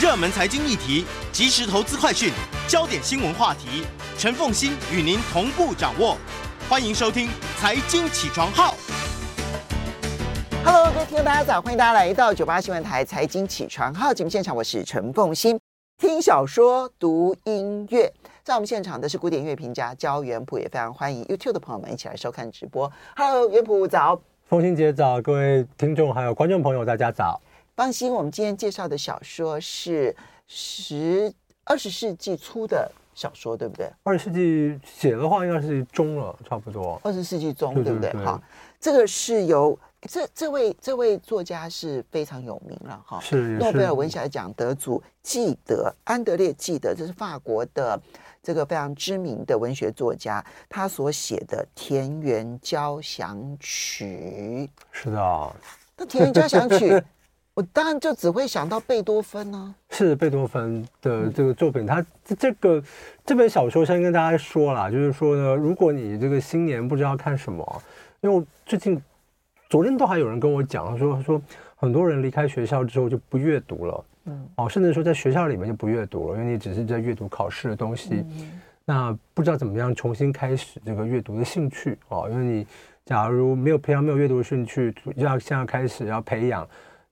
热门财经议题、即时投资快讯、焦点新闻话题，陈凤欣与您同步掌握。欢迎收听《财经起床号》。Hello，各位听众大家早，欢迎大家来到九八新闻台《财经起床号》节目现场，我是陈凤欣。听小说、读音乐，在我们现场的是古典乐评家焦元溥，也非常欢迎 YouTube 的朋友们一起来收看直播。Hello，元溥早。凤欣姐早，各位听众还有观众朋友，大家早。放心，我们今天介绍的小说是十二十世纪初的小说，对不对？二十世纪写的话，应该是中了，差不多。二十世纪中，对不对？好，这个是由这这位这位作家是非常有名了，哈，是诺贝尔文学奖得主纪德安德烈纪德，这是法国的。这个非常知名的文学作家，他所写的《田园交响曲》是的，啊，那《田园交响曲》，我当然就只会想到贝多芬呢，啊。是贝多芬的这个作品，他这个这本小说先跟大家说了，就是说呢，如果你这个新年不知道看什么，因为我最近昨天都还有人跟我讲，他说他说很多人离开学校之后就不阅读了。嗯，哦，甚至说在学校里面就不阅读了，因为你只是在阅读考试的东西，嗯、那不知道怎么样重新开始这个阅读的兴趣哦。因为你假如没有培养没有阅读的兴趣，要现在开始要培养，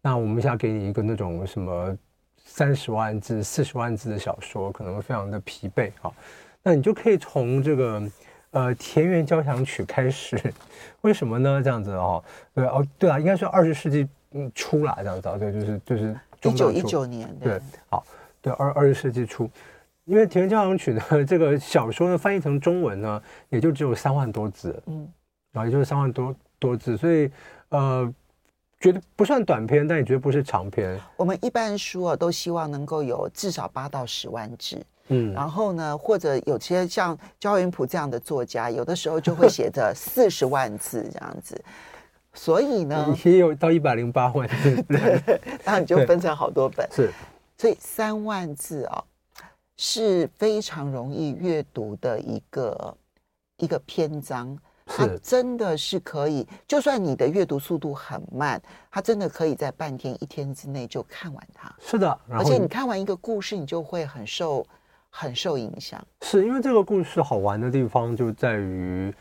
那我们现在给你一个那种什么三十万字、四十万字的小说，可能会非常的疲惫啊、哦。那你就可以从这个呃《田园交响曲》开始，为什么呢？这样子哦，对哦，对啊，应该是二十世纪嗯初啦，这样子，对，就是就是。一九一九年对，对，好，对二二十世纪初，因为《田园交响曲》呢，这个小说呢翻译成中文呢，也就只有三万多字，嗯，然后也就是三万多多字，所以呃，觉得不算短篇，但也绝对不是长篇。我们一般书啊，都希望能够有至少八到十万字，嗯，然后呢，或者有些像焦元溥这样的作家，有的时候就会写着 四十万字这样子。所以呢，也有到一百零八万字，对，那你就分成好多本。是，所以三万字啊、哦，是非常容易阅读的一个一个篇章。它真的是可以，就算你的阅读速度很慢，它真的可以在半天、一天之内就看完它。是的，而且你看完一个故事，你就会很受很受影响。是因为这个故事好玩的地方就在于。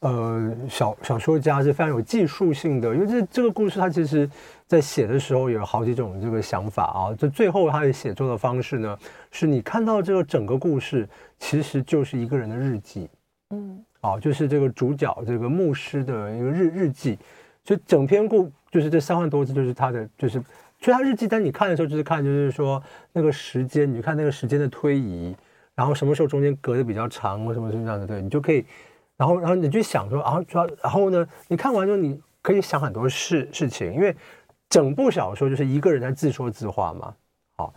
呃，小小说家是非常有技术性的，因为这这个故事，它其实在写的时候有好几种这个想法啊。就最后他的写作的方式呢，是你看到这个整个故事其实就是一个人的日记，嗯，啊，就是这个主角这个牧师的一个日日记，所以整篇故就是这三万多字就是他的，就是所以他日记，但你看的时候就是看就是说那个时间，你就看那个时间的推移，然后什么时候中间隔的比较长，或什么什么这样的，对你就可以。然后，然后你就想说，然后主要，然后呢，你看完之后，你可以想很多事事情，因为整部小说就是一个人在自说自话嘛，好，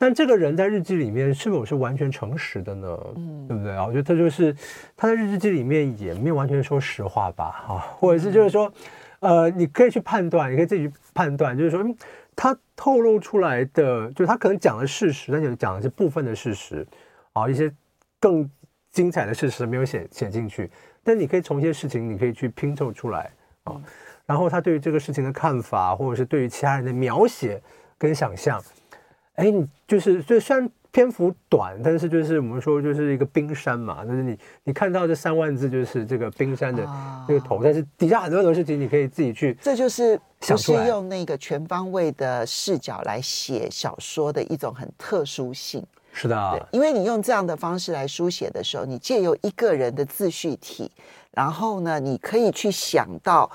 但这个人在日记里面是否是完全诚实的呢？嗯，对不对啊？我觉得他就是他在日记里面也没有完全说实话吧，啊，或者是就是说，呃，你可以去判断，你可以自己去判断，就是说，他透露出来的，就是他可能讲的事实，但是讲的是部分的事实，啊，一些更。精彩的事实没有写写进去，但你可以从一些事情，你可以去拼凑出来啊。嗯、然后他对于这个事情的看法，或者是对于其他人的描写跟想象，哎，你就是就虽然篇幅短，但是就是我们说就是一个冰山嘛，就是你你看到这三万字就是这个冰山的这个头，啊、但是底下很多很多事情你可以自己去，这就是不是用那个全方位的视角来写小说的一种很特殊性。是的，因为你用这样的方式来书写的时候，你借由一个人的自叙体，然后呢，你可以去想到，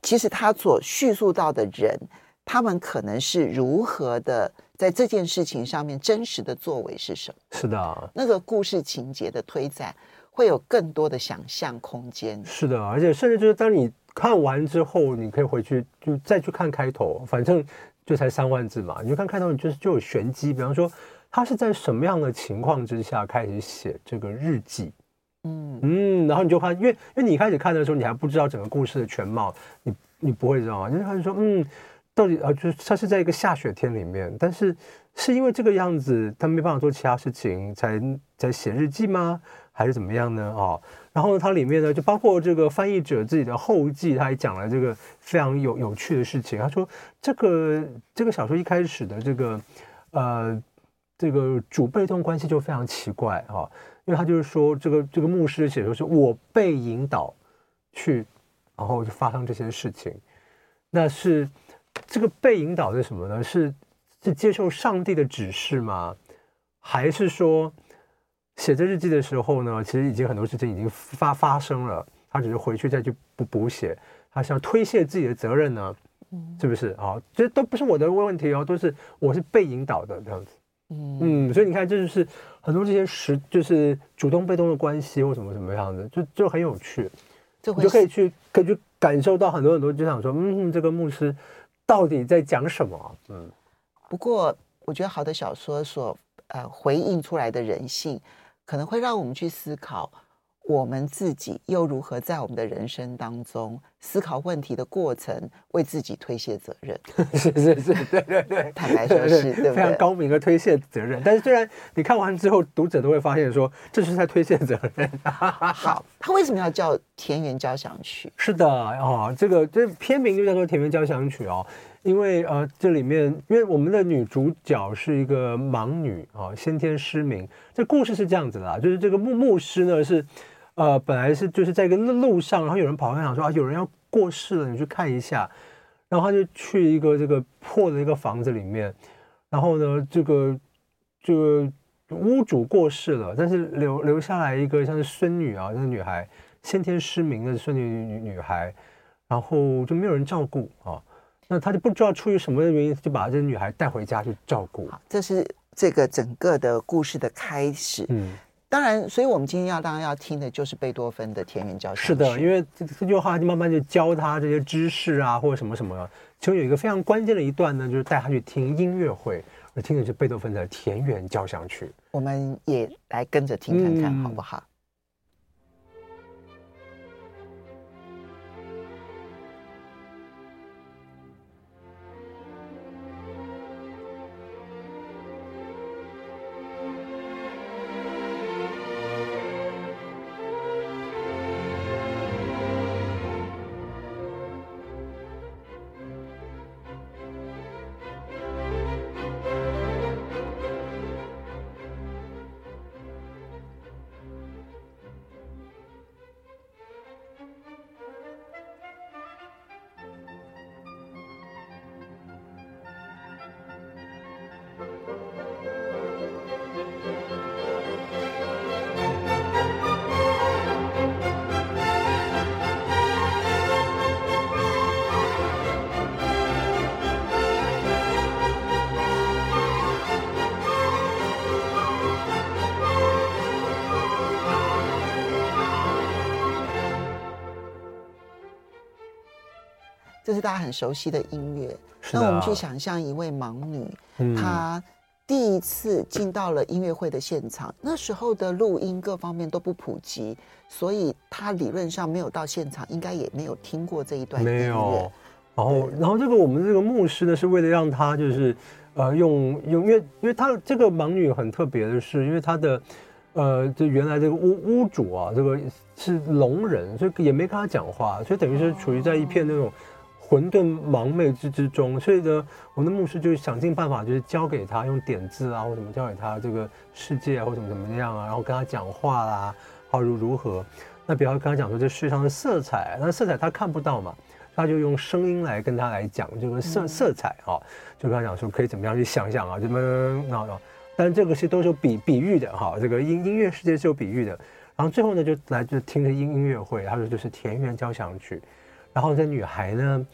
其实他所叙述到的人，他们可能是如何的在这件事情上面真实的作为是什么？是的，那个故事情节的推展会有更多的想象空间。是的，而且甚至就是当你看完之后，你可以回去就再去看开头，反正就才三万字嘛，你就看开头，你就是就有玄机，比方说。他是在什么样的情况之下开始写这个日记？嗯嗯，然后你就看，因为因为你一开始看的时候，你还不知道整个故事的全貌，你你不会知道吗？就是他就说，嗯，到底啊，就是他是在一个下雪天里面，但是是因为这个样子，他没办法做其他事情，才在写日记吗？还是怎么样呢？哦，然后呢，它里面呢，就包括这个翻译者自己的后记，他还讲了这个非常有有趣的事情。他说，这个这个小说一开始的这个。呃，这个主被动关系就非常奇怪哈、因为他就是说，这个这个牧师写说是我被引导去，然后就发生这些事情，那是这个被引导是什么呢？是是接受上帝的指示吗？还是说写这日记的时候呢，其实已经很多事情已经发发生了，他只是回去再去补补写，他想推卸自己的责任呢？是不是啊？这都不是我的问题哦，都是我是被引导的这样子。嗯嗯，所以你看，这就是很多这些时，就是主动被动的关系或什么什么样子，就就很有趣，就你就可以去可以去感受到很多很多，就想说，嗯，这个牧师到底在讲什么？嗯。不过，我觉得好的小说所呃回应出来的人性，可能会让我们去思考。我们自己又如何在我们的人生当中思考问题的过程，为自己推卸责任？是是是，对对对，坦白说是，非常高明的推卸责任。但是虽然你看完之后，读者都会发现说，这是在推卸责任。好，他为什么要叫《田园交响曲》？是的哦，这个这片名就叫做《田园交响曲》哦。因为呃，这里面因为我们的女主角是一个盲女啊、哦，先天失明。这故事是这样子的啦，就是这个牧牧师呢是。呃，本来是就是在一个路上，然后有人跑过来讲说啊，有人要过世了，你去看一下。然后他就去一个这个破的一个房子里面，然后呢，这个这个屋主过世了，但是留留下来一个像是孙女啊，那个女孩先天失明的孙女女女孩，然后就没有人照顾啊。那他就不知道出于什么原因，就把这个女孩带回家去照顾。这是这个整个的故事的开始。嗯。当然，所以我们今天要当然要听的就是贝多芬的《田园交响曲》。是的，因为这这句话就慢慢就教他这些知识啊，或者什么什么。其中有一个非常关键的一段呢，就是带他去听音乐会，而听的是贝多芬的《田园交响曲》。我们也来跟着听看看，好不好？嗯这是大家很熟悉的音乐。那我们去想象一位盲女，嗯、她第一次进到了音乐会的现场，那时候的录音各方面都不普及，所以她理论上没有到现场，应该也没有听过这一段音乐。没有。然后，然后这个我们这个牧师呢，是为了让她就是呃用用，因为因为她这个盲女很特别的是，因为她的呃就原来这个屋屋主啊，这个是聋人，所以也没跟她讲话，所以等于是处于在一片那种。混沌盲昧之之中，所以呢，我们的牧师就是想尽办法，就是教给他用点字啊，或怎么教给他这个世界啊，或怎么怎么样啊，然后跟他讲话啦，好如如何。那比方跟他讲说，这世上的色彩，那色彩他看不到嘛，他就用声音来跟他来讲这个色色彩啊，就跟他讲说可以怎么样去想想啊，怎么那那，但这个是都是有比比喻的哈，这个音音乐世界是有比喻的。然后最后呢，就来就听着音音乐会，他说就是田园交响曲。然后这女孩呢，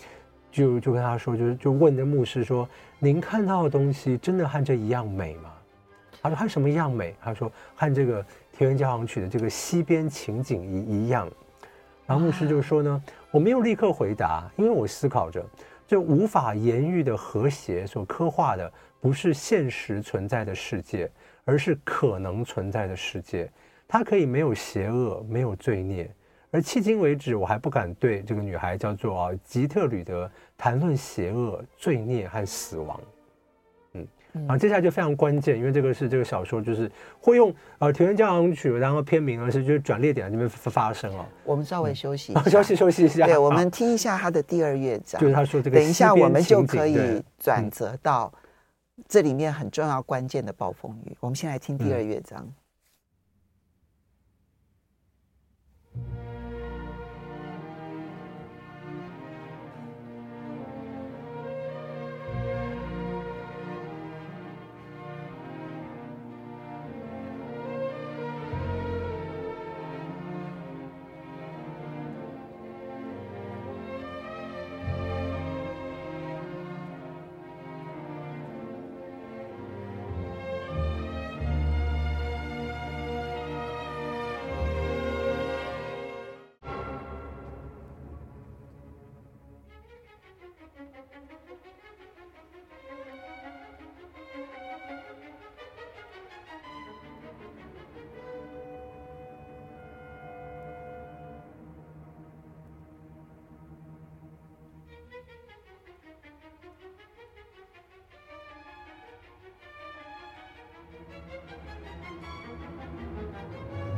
就就跟他说，就是就问这牧师说：“您看到的东西真的和这一样美吗？”他说：“和什么一样美？”他说：“和这个田园交响曲的这个西边情景一一样。”然后牧师就说呢：“我没有立刻回答，因为我思考着，这无法言喻的和谐所刻画的不是现实存在的世界，而是可能存在的世界。它可以没有邪恶，没有罪孽。”而迄今为止，我还不敢对这个女孩叫做啊吉特吕德谈论邪恶、罪孽和死亡。嗯，然后接下来就非常关键，因为这个是这个小说就是会用呃田园交响曲，然后片名呢是就是转列点这边发生了。我们稍微 休息一下，休息休息一下。对，我们听一下他的第二乐章。就是他说这个，等一下我们就可以转折到这里面很重要关键的暴风雨。我们先来听第二乐章。嗯 Thank you.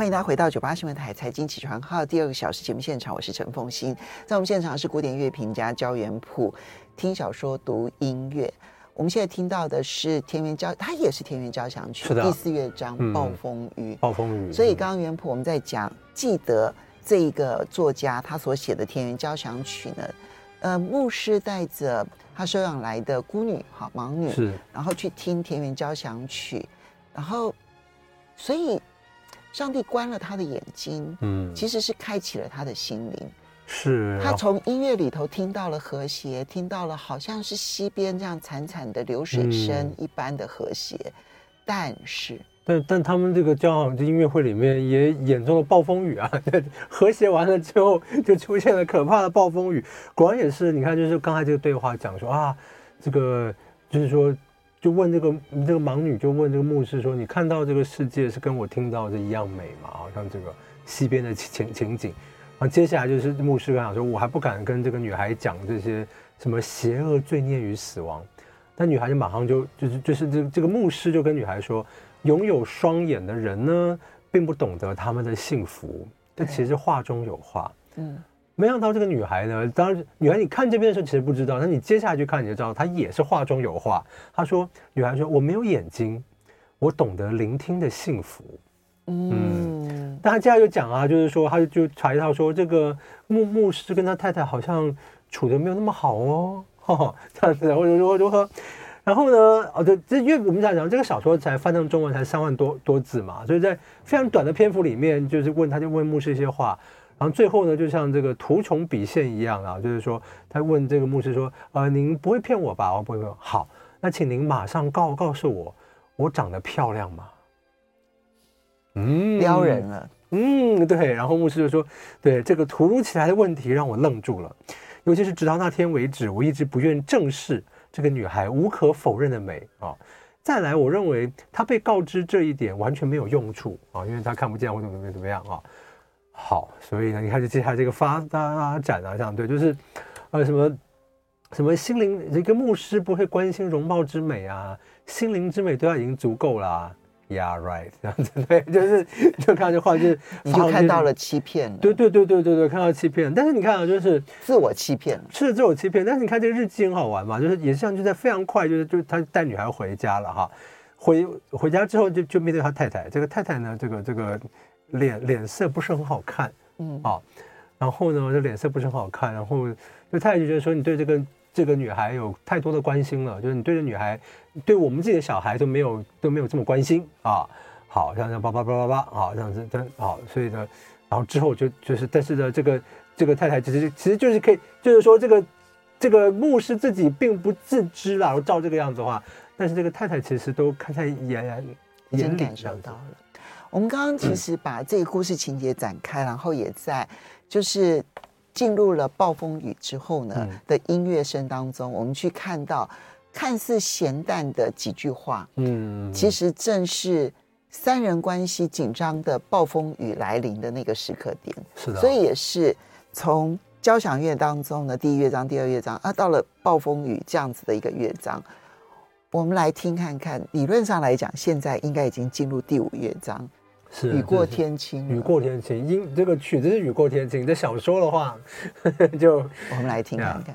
欢迎大家回到九八新闻台财经起床号第二个小时节目现场，我是陈凤欣。在我们现场是古典乐评家焦元溥，听小说读音乐。我们现在听到的是田园交，它也是田园交响曲第四乐章《暴风雨》。暴风雨。所以刚刚元溥我们在讲，记得这一个作家他所写的田园交响曲呢，呃，牧师带着他收养来的孤女，哈，盲女，是，然后去听田园交响曲，然后，所以。上帝关了他的眼睛，嗯，其实是开启了他的心灵。是，他从音乐里头听到了和谐，听到了好像是溪边这样潺潺的流水声一般的和谐，嗯、但是，但但他们这个交响音乐会里面也演奏了暴风雨啊，和谐完了之后就出现了可怕的暴风雨。果然也是，你看，就是刚才这个对话讲说啊，这个就是说。就问这个这个盲女，就问这个牧师说：“你看到这个世界是跟我听到的一样美吗？好像这个溪边的情情景。”然后接下来就是牧师跟他说：“我还不敢跟这个女孩讲这些什么邪恶罪孽与死亡。”但女孩就马上就就是就是这这个牧师就跟女孩说：“拥有双眼的人呢，并不懂得他们的幸福。这其实话中有话。”嗯。没想到这个女孩呢，当然，女孩你看这边的时候其实不知道，那你接下来去看你就知道，她也是话中有话。她说：“女孩说我没有眼睛，我懂得聆听的幸福。”嗯，但她接下来就讲啊，就是说，她就查一套说，这个牧牧师跟他太太好像处的没有那么好哦，哈，这样子，或者说如何？然后呢，哦对，这因为我们讲讲这个小说才翻成中文才三万多多字嘛，所以在非常短的篇幅里面，就是问他就问牧师一些话。然后最后呢，就像这个图穷匕现一样啊，就是说，他问这个牧师说：“呃，您不会骗我吧？”我不会骗。好，那请您马上告告诉我，我长得漂亮吗？嗯，撩人了。嗯，对。然后牧师就说：“对，这个突如其来的问题让我愣住了，尤其是直到那天为止，我一直不愿正视这个女孩无可否认的美啊。再来，我认为她被告知这一点完全没有用处啊，因为她看不见或怎么怎么怎么样啊。”好，所以呢，你看就接下来这个发发展啊，这样对，就是，呃，什么什么心灵，一个牧师不会关心容貌之美啊，心灵之美对他已经足够啦啊。Yeah, right，这样子对，就是就看这话就是，你就看到了欺骗，对对对对对对，看到欺骗。但是你看啊，就是自我欺骗，是自我欺骗。但是你看这个日记很好玩嘛，就是也像就在非常快，就是就是他带女孩回家了哈，回回家之后就就面对他太太，这个太太呢，这个这个。脸脸色不是很好看，嗯啊，然后呢，这脸色不是很好看，然后就太太就觉得说你对这个这个女孩有太多的关心了，就是你对这女孩，对我们自己的小孩都没有都没有这么关心啊。好像这样叭叭叭叭叭，好这样子，但好，所以呢，然后之后就就是，但是呢，这个这个太太其实其实就是可以，就是说这个这个牧师自己并不自知啦，然后照这个样子的话，但是这个太太其实都看在眼眼眼里，感受到了。我们刚刚其实把这个故事情节展开，嗯、然后也在就是进入了暴风雨之后呢、嗯、的音乐声当中，我们去看到看似咸淡的几句话，嗯，其实正是三人关系紧张的暴风雨来临的那个时刻点。是的，所以也是从交响乐当中的第一乐章、第二乐章啊，到了暴风雨这样子的一个乐章，我们来听看看。理论上来讲，现在应该已经进入第五乐章。是雨过天晴，雨过天晴。因这个曲子是雨过天晴，这小说的话，就我们来听看看。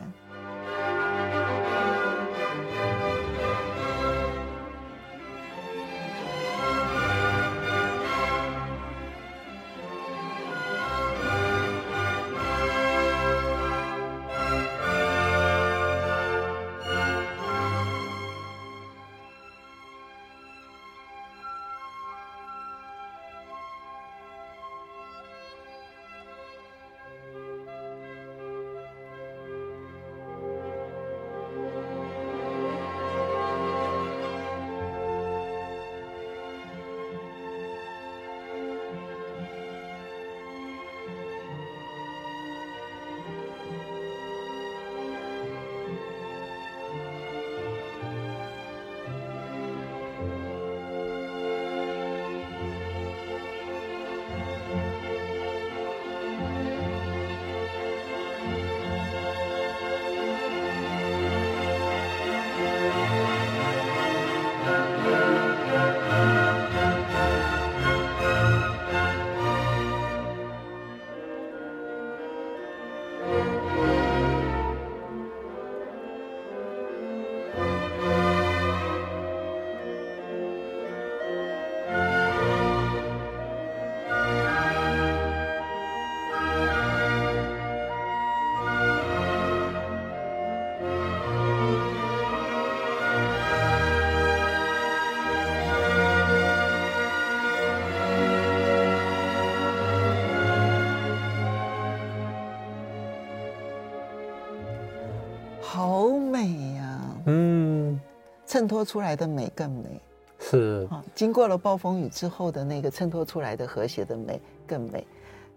衬托出来的美更美，是啊，经过了暴风雨之后的那个衬托出来的和谐的美更美。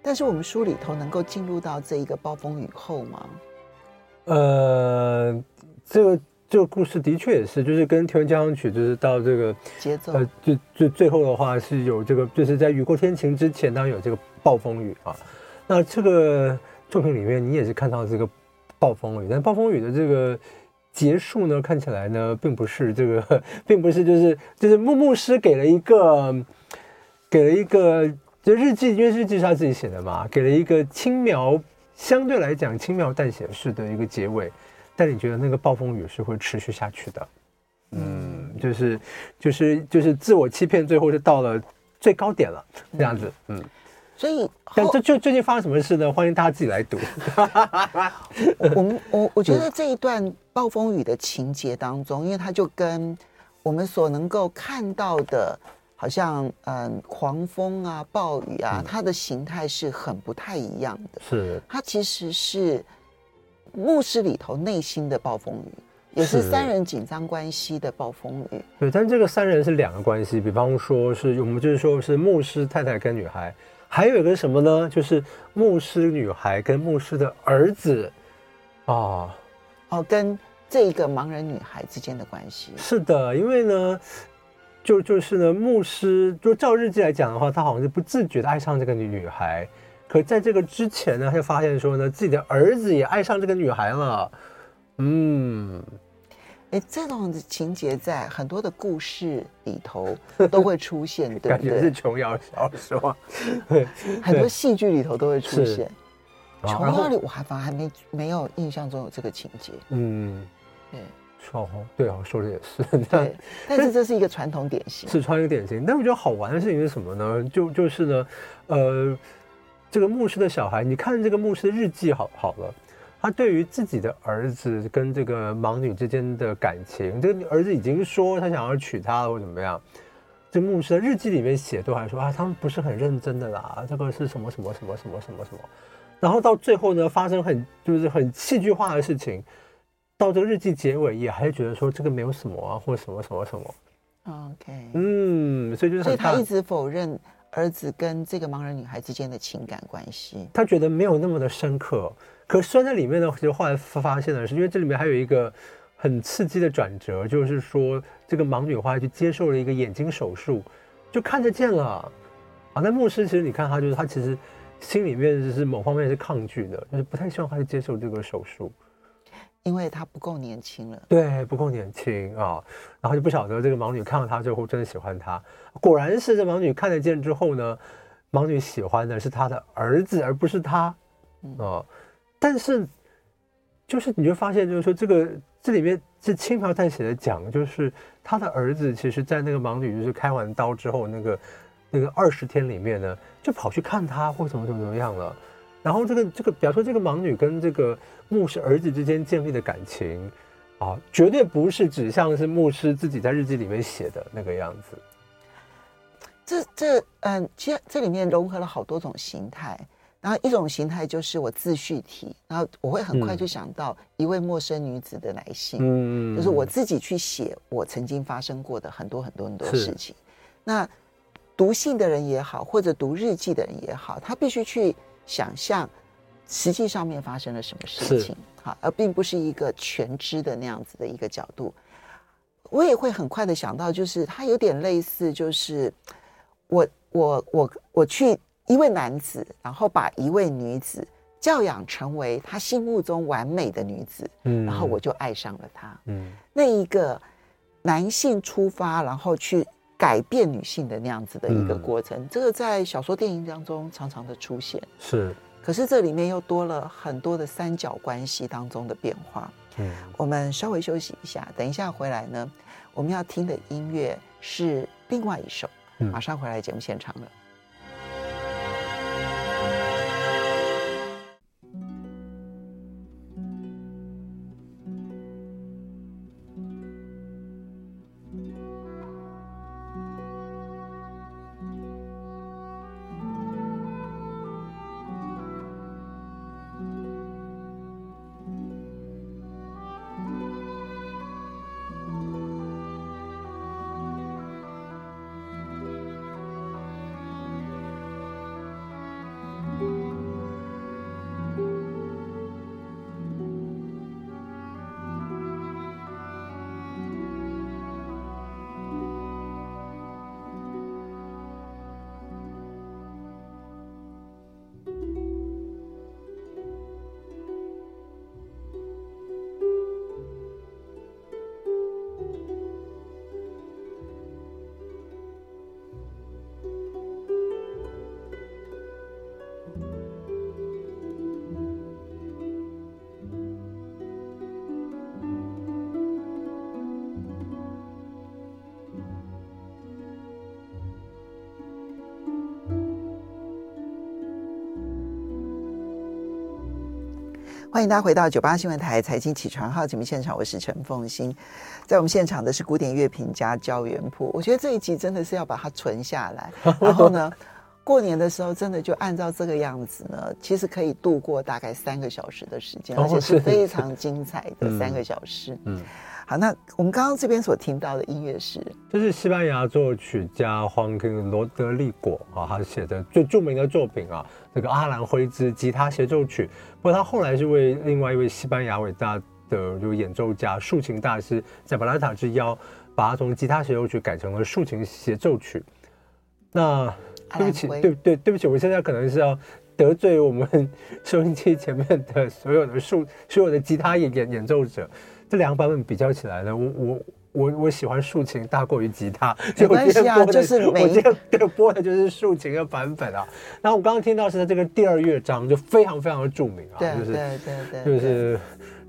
但是我们书里头能够进入到这一个暴风雨后吗？呃，这个这个故事的确也是，就是跟《田园交响曲》就是到这个节奏，呃，就就最后的话是有这个，就是在雨过天晴之前，当然有这个暴风雨啊。那这个作品里面，你也是看到这个暴风雨，但暴风雨的这个。结束呢，看起来呢，并不是这个，并不是就是就是牧牧师给了一个，给了一个，就日记，因为日记是他自己写的嘛，给了一个轻描，相对来讲轻描淡写式的一个结尾，但你觉得那个暴风雨是会持续下去的，嗯，就是就是就是自我欺骗，最后就到了最高点了，这样子，嗯。所以，但这就最近发生什么事呢？欢迎大家自己来读。我们我我觉得这一段暴风雨的情节当中，因为它就跟我们所能够看到的，好像嗯狂风啊、暴雨啊，它的形态是很不太一样的。是，它其实是牧师里头内心的暴风雨，也是三人紧张关系的暴风雨。对，但这个三人是两个关系，比方说是我们就是说是牧师太太跟女孩。还有一个什么呢？就是牧师女孩跟牧师的儿子，哦，哦，跟这一个盲人女孩之间的关系。是的，因为呢，就就是呢，牧师就照日记来讲的话，他好像是不自觉的爱上这个女女孩，可在这个之前呢，他就发现说呢，自己的儿子也爱上这个女孩了，嗯。哎，这种情节在很多的故事里头都会出现，对不对？感觉是琼瑶小说，很多戏剧里头都会出现。琼瑶里我还反而还没没有印象中有这个情节。嗯，对，哦，对哦，说的也是。对，但是这是一个传统典型，是传统典型。但我觉得好玩的事情是什么呢？就就是呢，呃，这个牧师的小孩，你看这个牧师的日记好好了，他对于自己的儿子跟这个盲女之间的感情，这个儿子已经说他想要娶她了或怎么样，这牧师的日记里面写都还说啊，他们不是很认真的啦，这个是什么什么什么什么什么什么，然后到最后呢，发生很就是很戏剧化的事情，到这个日记结尾也还是觉得说这个没有什么啊，或什么什么什么。OK，嗯，所以就是，所以他一直否认儿子跟这个盲人女孩之间的情感关系，他觉得没有那么的深刻。可是在里面呢，其实后来发现的是，因为这里面还有一个很刺激的转折，就是说这个盲女后来去接受了一个眼睛手术，就看得见了。啊，那牧师其实你看他，就是他其实心里面就是某方面是抗拒的，就是不太希望他去接受这个手术。因为他不够年轻了，对，不够年轻啊、哦，然后就不晓得这个盲女看到他之后真的喜欢他。果然是这盲女看得见之后呢，盲女喜欢的是他的儿子，而不是他啊、哦。但是，就是你就发现，就是说这个这里面是轻描淡写的讲，就是他的儿子其实，在那个盲女就是开完刀之后，那个那个二十天里面呢，就跑去看他或怎么怎么怎么样了。然后这个这个，比方说这个盲女跟这个牧师儿子之间建立的感情，啊，绝对不是指向是牧师自己在日记里面写的那个样子。这这嗯，其实这里面融合了好多种形态。然后一种形态就是我自序体，然后我会很快就想到一位陌生女子的来信，嗯，就是我自己去写我曾经发生过的很多很多很多事情。那读信的人也好，或者读日记的人也好，他必须去。想象实际上面发生了什么事情，好，而并不是一个全知的那样子的一个角度。我也会很快的想到，就是他有点类似，就是我我我我去一位男子，然后把一位女子教养成为他心目中完美的女子，嗯，然后我就爱上了他，嗯，那一个男性出发，然后去。改变女性的那样子的一个过程，嗯、这个在小说、电影当中常常的出现。是，可是这里面又多了很多的三角关系当中的变化。嗯，我们稍微休息一下，等一下回来呢，我们要听的音乐是另外一首。嗯、马上回来节目现场了。欢迎大家回到九八新闻台财经起床号节目现场，我是陈凤欣。在我们现场的是古典乐评家焦元溥。我觉得这一集真的是要把它存下来，然后呢，过年的时候真的就按照这个样子呢，其实可以度过大概三个小时的时间，而且是非常精彩的三个小时。嗯。好，那我们刚刚这边所听到的音乐是，这是西班牙作曲家黄金罗德利果啊，他写的最著名的作品啊，这个阿兰辉兹吉他协奏曲。不过他后来是为另外一位西班牙伟大的这个演奏家竖琴大师在巴拉塔之邀，把它从吉他协奏曲改成了竖琴协奏曲。那对不起，对对对不起，我现在可能是要得罪我们 收音机前面的所有的竖所有的吉他演演演奏者。这两个版本比较起来呢，我我我我喜欢竖琴大过于吉他，没 关系啊，就是每一个播的就是竖琴的版本啊。然后我刚刚听到是在这个第二乐章就非常非常的著名啊，对就是对对对，就是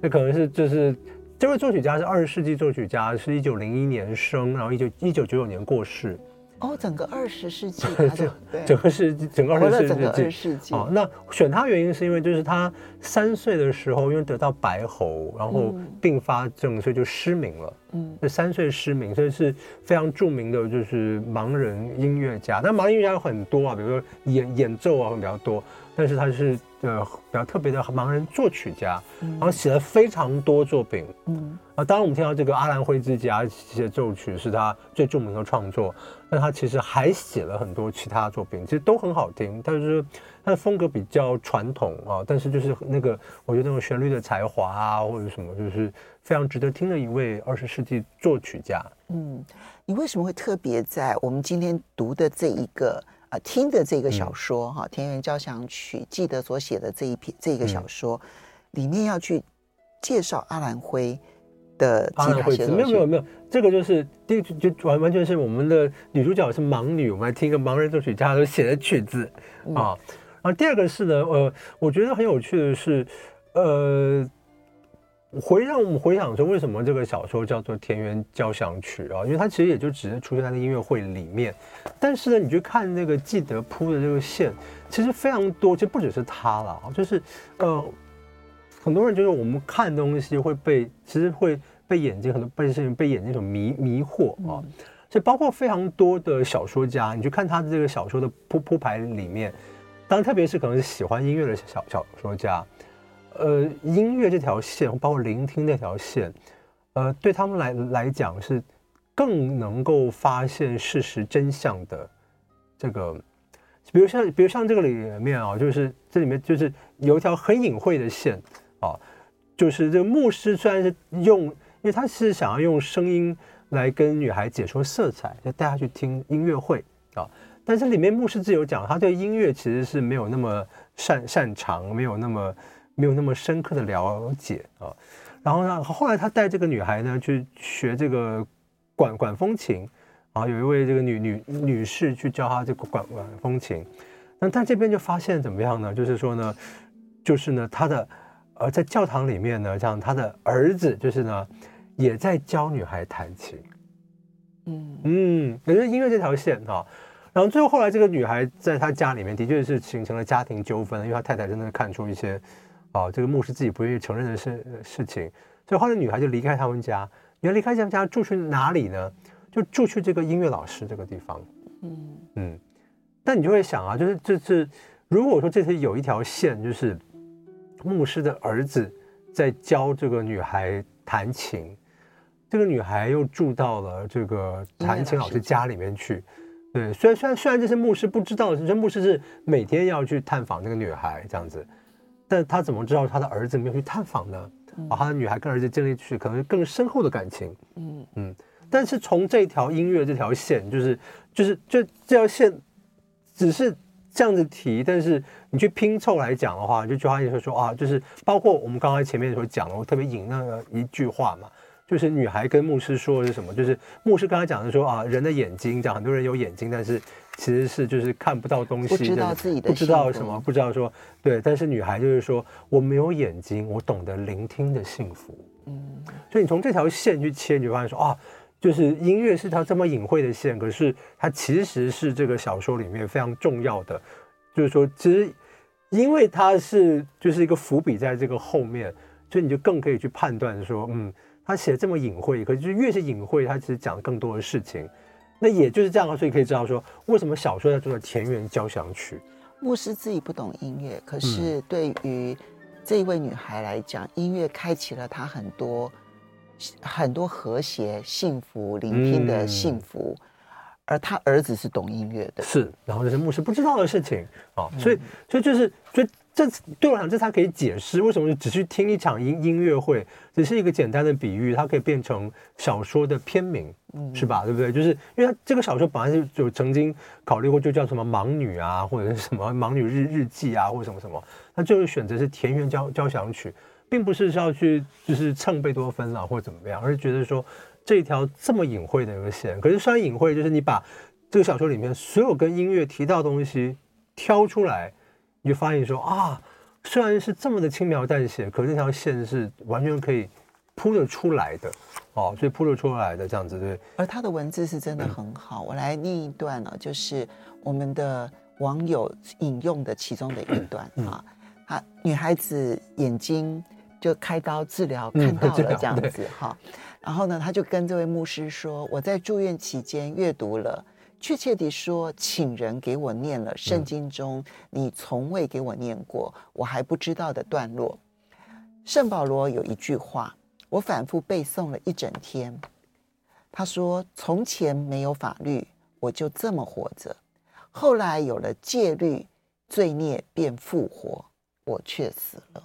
那可能是就是这位作曲家是二十世纪作曲家，是一九零一年生，然后一九一九九九年过世。哦，整个二十世纪，对，整个世纪整个二十世纪，世纪。哦，那选他原因是因为就是他三岁的时候因为得到白喉，然后并发症，所以就失明了。嗯，就三岁失明，所以是非常著名的，就是盲人音乐家。那盲人音乐家有很多啊，比如说演演奏啊会比较多，但是他是呃比较特别的盲人作曲家，然后写了非常多作品。嗯，啊，当然我们听到这个阿兰灰之家协奏曲是他最著名的创作，但他其实还写了很多其他作品，其实都很好听。但是他的风格比较传统啊，但是就是那个我觉得那种旋律的才华啊，或者什么就是。非常值得听的一位二十世纪作曲家。嗯，你为什么会特别在我们今天读的这一个啊、呃、听的这个小说哈《田园交响曲》记得所写的这一篇这一个小说、嗯、里面要去介绍阿兰辉的阿兰辉？没有没有没有，这个就是第一就完完全是我们的女主角是盲女，我们来听一个盲人作曲家所写的曲子啊、嗯。然后第二个是呢，呃，我觉得很有趣的是，呃。回让我们回想说，为什么这个小说叫做《田园交响曲》啊？因为它其实也就只是出现在那音乐会里面。但是呢，你去看那个记得铺的这个线，其实非常多，其实不只是他了，就是呃，很多人就是我们看东西会被，其实会被眼睛很多被事情被眼睛所迷迷惑啊。所以包括非常多的小说家，你去看他的这个小说的铺铺排里面，当然特别是可能是喜欢音乐的小小说家。呃，音乐这条线，包括聆听那条线，呃，对他们来来讲是更能够发现事实真相的。这个，比如像，比如像这个里面啊，就是这里面就是有一条很隐晦的线啊，就是这个牧师虽然是用，因为他是想要用声音来跟女孩解说色彩，就带她去听音乐会啊，但是里面牧师自有讲，他对音乐其实是没有那么擅擅长，没有那么。没有那么深刻的了解啊，然后呢，后来他带这个女孩呢去学这个管管风琴啊，有一位这个女女女士去教她这个管管风琴，那他这边就发现怎么样呢？就是说呢，就是呢，他的呃在教堂里面呢，像他的儿子就是呢也在教女孩弹琴，嗯嗯，也就是音乐这条线啊，然后最后后来这个女孩在她家里面的确是形成了家庭纠纷，因为她太太真的看出一些。啊，这个牧师自己不愿意承认的事事情，所以后来女孩就离开他们家。女孩离开他们家住去哪里呢？就住去这个音乐老师这个地方。嗯嗯。但你就会想啊，就是这是如果说这是有一条线，就是牧师的儿子在教这个女孩弹琴，这个女孩又住到了这个弹琴老师家里面去。对，虽然虽然虽然这些牧师不知道，这牧师是每天要去探访那个女孩这样子。但他怎么知道他的儿子没有去探访呢？啊，他的女孩跟儿子建立起可能更深厚的感情。嗯嗯。但是从这条音乐这条线，就是就是就这条线，只是这样子提，但是你去拼凑来讲的话，就就好像说啊，就是包括我们刚才前面所讲的，我特别引那个一句话嘛，就是女孩跟牧师说的是什么？就是牧师刚才讲的说啊，人的眼睛，讲很多人有眼睛，但是。其实是就是看不到东西，不知道自己的，不知道什么，不知道说对。但是女孩就是说，我没有眼睛，我懂得聆听的幸福。嗯，所以你从这条线去切，你就发现说啊，就是音乐是条这么隐晦的线，可是它其实是这个小说里面非常重要的。就是说，其实因为它是就是一个伏笔在这个后面，所以你就更可以去判断说，嗯，他写的这么隐晦，可是就越是隐晦，他其实讲更多的事情。那也就是这样，所以可以知道说，为什么小说叫做《田园交响曲》。牧师自己不懂音乐，可是对于这一位女孩来讲，嗯、音乐开启了她很多很多和谐、幸福、聆听的幸福。嗯、而他儿子是懂音乐的，是，然后这是牧师不知道的事情啊、哦，所以，所以就是，所以。这对我来讲，这才可以解释为什么只去听一场音音乐会，只是一个简单的比喻，它可以变成小说的片名，是吧？对不对？就是因为它这个小说本来是就曾经考虑过，就叫什么盲女啊，或者是什么盲女日日记啊，或者什么什么，那最后选择是田园交交响曲，并不是要去就是蹭贝多芬啊，或者怎么样，而是觉得说这一条这么隐晦的一个线，可是虽然隐晦，就是你把这个小说里面所有跟音乐提到的东西挑出来。你就发现说啊，虽然是这么的轻描淡写，可是那条线是完全可以铺得出来的哦，所以铺得出来的这样子对。而他的文字是真的很好，嗯、我来念一段呢、啊，就是我们的网友引用的其中的一段、嗯、啊，啊，女孩子眼睛就开刀治疗看到了这样子哈、嗯，然后呢，他就跟这位牧师说，我在住院期间阅读了。确切地说，请人给我念了圣经中你从未给我念过、我还不知道的段落。圣保罗有一句话，我反复背诵了一整天。他说：“从前没有法律，我就这么活着；后来有了戒律，罪孽便复活，我却死了。”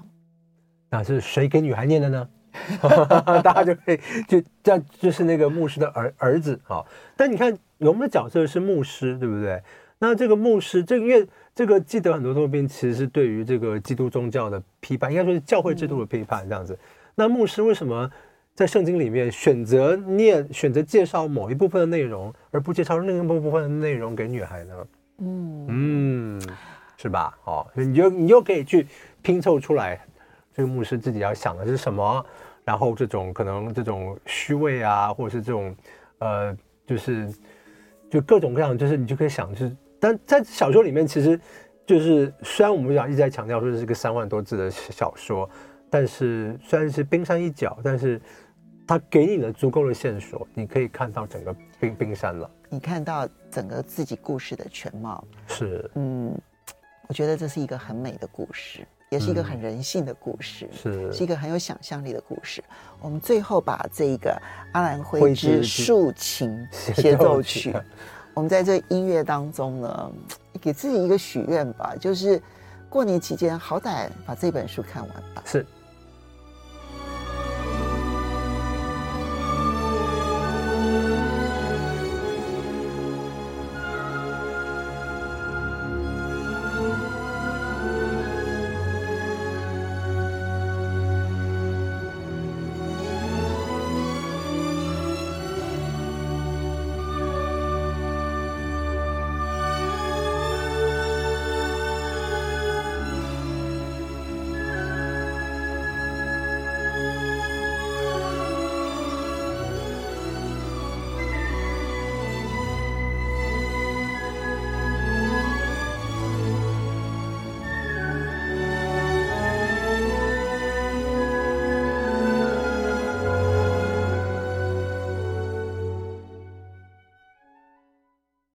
那是谁给女孩念的呢？大家就可以就这样，就是那个牧师的儿儿子啊。但你看。我们的角色是牧师，对不对？那这个牧师，这个因为这个记得很多作品，其实是对于这个基督宗教的批判，应该说是教会制度的批判这样子。那牧师为什么在圣经里面选择念、选择介绍某一部分的内容，而不介绍另一部分的内容给女孩呢？嗯嗯，是吧？哦，你就你又可以去拼凑出来，这个牧师自己要想的是什么，然后这种可能这种虚伪啊，或者是这种呃，就是。就各种各样，就是你就可以想，就是但在小说里面，其实就是虽然我们讲一直在强调说这是个三万多字的小说，但是虽然是冰山一角，但是它给你了足够的线索，你可以看到整个冰冰山了。你看到整个自己故事的全貌，是嗯，我觉得这是一个很美的故事。也是一个很人性的故事，是是一个很有想象力的故事。我们最后把这个阿兰辉之竖琴 协奏曲，我们在这音乐当中呢，给自己一个许愿吧，就是过年期间好歹把这本书看完吧。是。